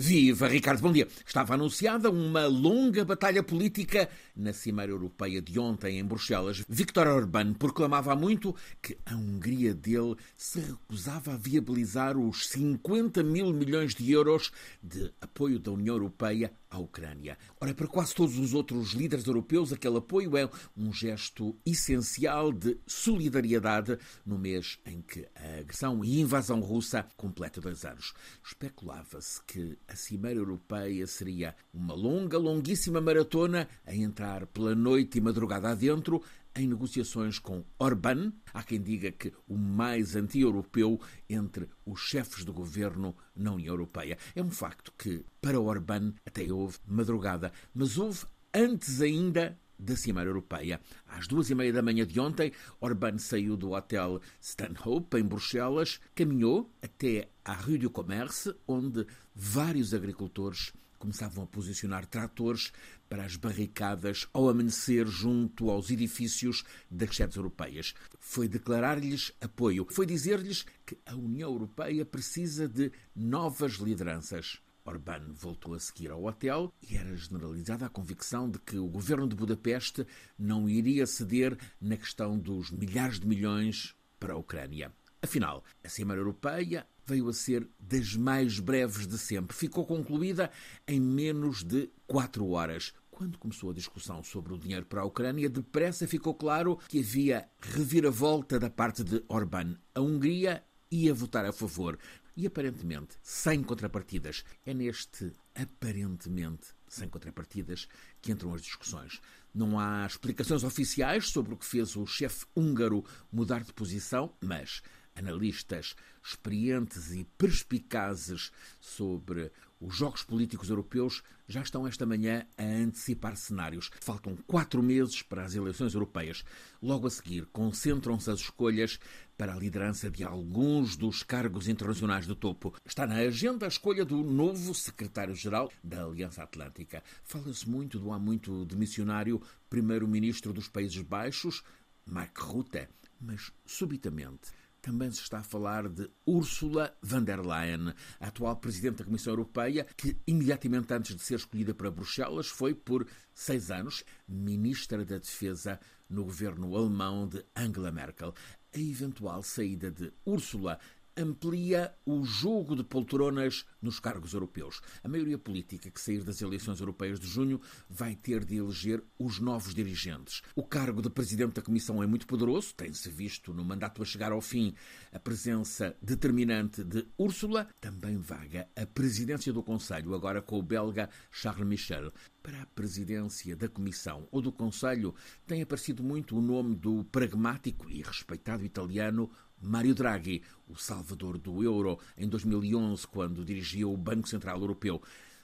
Viva, Ricardo, bom dia. Estava anunciada uma longa batalha política na Cimeira Europeia de ontem em Bruxelas. Viktor Orbán proclamava há muito que a Hungria dele se recusava a viabilizar os 50 mil milhões de euros de apoio da União Europeia à Ucrânia. Ora, para quase todos os outros líderes europeus, aquele apoio é um gesto essencial de solidariedade no mês em que a agressão e invasão russa completa dois anos. Especulava-se que a Cimeira Europeia seria uma longa, longuíssima maratona a entrar pela noite e madrugada adentro em negociações com Orbán. Há quem diga que o mais anti-europeu entre os chefes do governo na União Europeia. É um facto que, para Orbán, até houve madrugada, mas houve antes ainda da Cimeira Europeia. Às duas e meia da manhã de ontem, Orbán saiu do hotel Stanhope, em Bruxelas, caminhou até à Rue du Commerce, onde vários agricultores começavam a posicionar tratores para as barricadas ao amanhecer junto aos edifícios das sedes europeias. Foi declarar-lhes apoio, foi dizer-lhes que a União Europeia precisa de novas lideranças. Orbán voltou a seguir ao hotel e era generalizada a convicção de que o governo de Budapeste não iria ceder na questão dos milhares de milhões para a Ucrânia. Afinal, a Cimeira Europeia veio a ser das mais breves de sempre. Ficou concluída em menos de quatro horas. Quando começou a discussão sobre o dinheiro para a Ucrânia, depressa ficou claro que havia reviravolta da parte de Orbán. A Hungria ia votar a favor e aparentemente sem contrapartidas. É neste aparentemente sem contrapartidas que entram as discussões. Não há explicações oficiais sobre o que fez o chefe húngaro mudar de posição, mas analistas experientes e perspicazes sobre os jogos políticos europeus já estão esta manhã a antecipar cenários. Faltam quatro meses para as eleições europeias. Logo a seguir, concentram-se as escolhas para a liderança de alguns dos cargos internacionais do topo. Está na agenda a escolha do novo secretário-geral da Aliança Atlântica. Fala-se muito do há muito de missionário primeiro-ministro dos Países Baixos, Mark Rutte, mas subitamente também se está a falar de Ursula von der Leyen, a atual Presidente da Comissão Europeia, que imediatamente antes de ser escolhida para Bruxelas foi, por seis anos, Ministra da Defesa no governo alemão de Angela Merkel. A eventual saída de Ursula amplia o jogo de poltronas nos cargos europeus. A maioria política que sair das eleições europeias de junho vai ter de eleger os novos dirigentes. O cargo de presidente da Comissão é muito poderoso, tem-se visto no mandato a chegar ao fim a presença determinante de Úrsula, também vaga a presidência do Conselho, agora com o belga Charles Michel. Para a presidência da Comissão ou do Conselho tem aparecido muito o nome do pragmático e respeitado italiano Mário Draghi, o salvador do euro, em 2011, quando dirigia o Banco Central Europeu.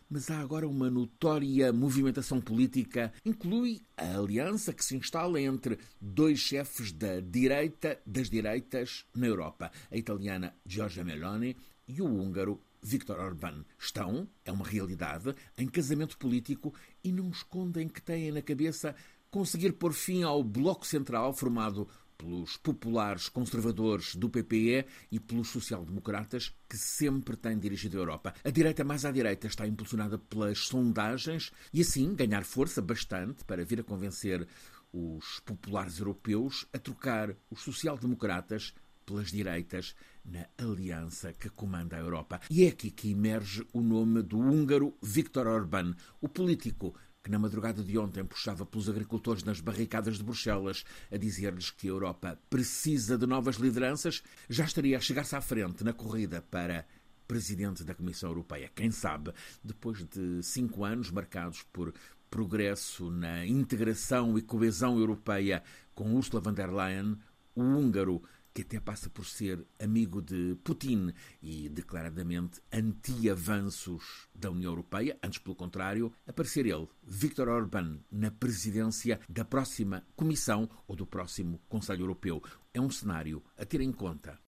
Mas há agora uma notória movimentação política, inclui a aliança que se instala entre dois chefes da direita das direitas na Europa, a italiana Giorgia Meloni e o húngaro Viktor Orbán. Estão, é uma realidade, em casamento político e não escondem que têm na cabeça conseguir pôr fim ao bloco central formado pelos populares conservadores do PPE e pelos social-democratas que sempre têm dirigido a Europa. A direita mais à direita está impulsionada pelas sondagens e assim ganhar força bastante para vir a convencer os populares europeus a trocar os social-democratas pelas direitas na aliança que comanda a Europa. E é aqui que emerge o nome do húngaro Viktor Orbán, o político que na madrugada de ontem puxava pelos agricultores nas barricadas de Bruxelas a dizer-lhes que a Europa precisa de novas lideranças, já estaria a chegar-se à frente na corrida para presidente da Comissão Europeia. Quem sabe, depois de cinco anos marcados por progresso na integração e coesão europeia com Ursula von der Leyen, o húngaro que até passa por ser amigo de Putin e declaradamente anti-avanços da União Europeia, antes pelo contrário, aparecer ele, Viktor Orbán, na presidência da próxima Comissão ou do próximo Conselho Europeu. É um cenário a ter em conta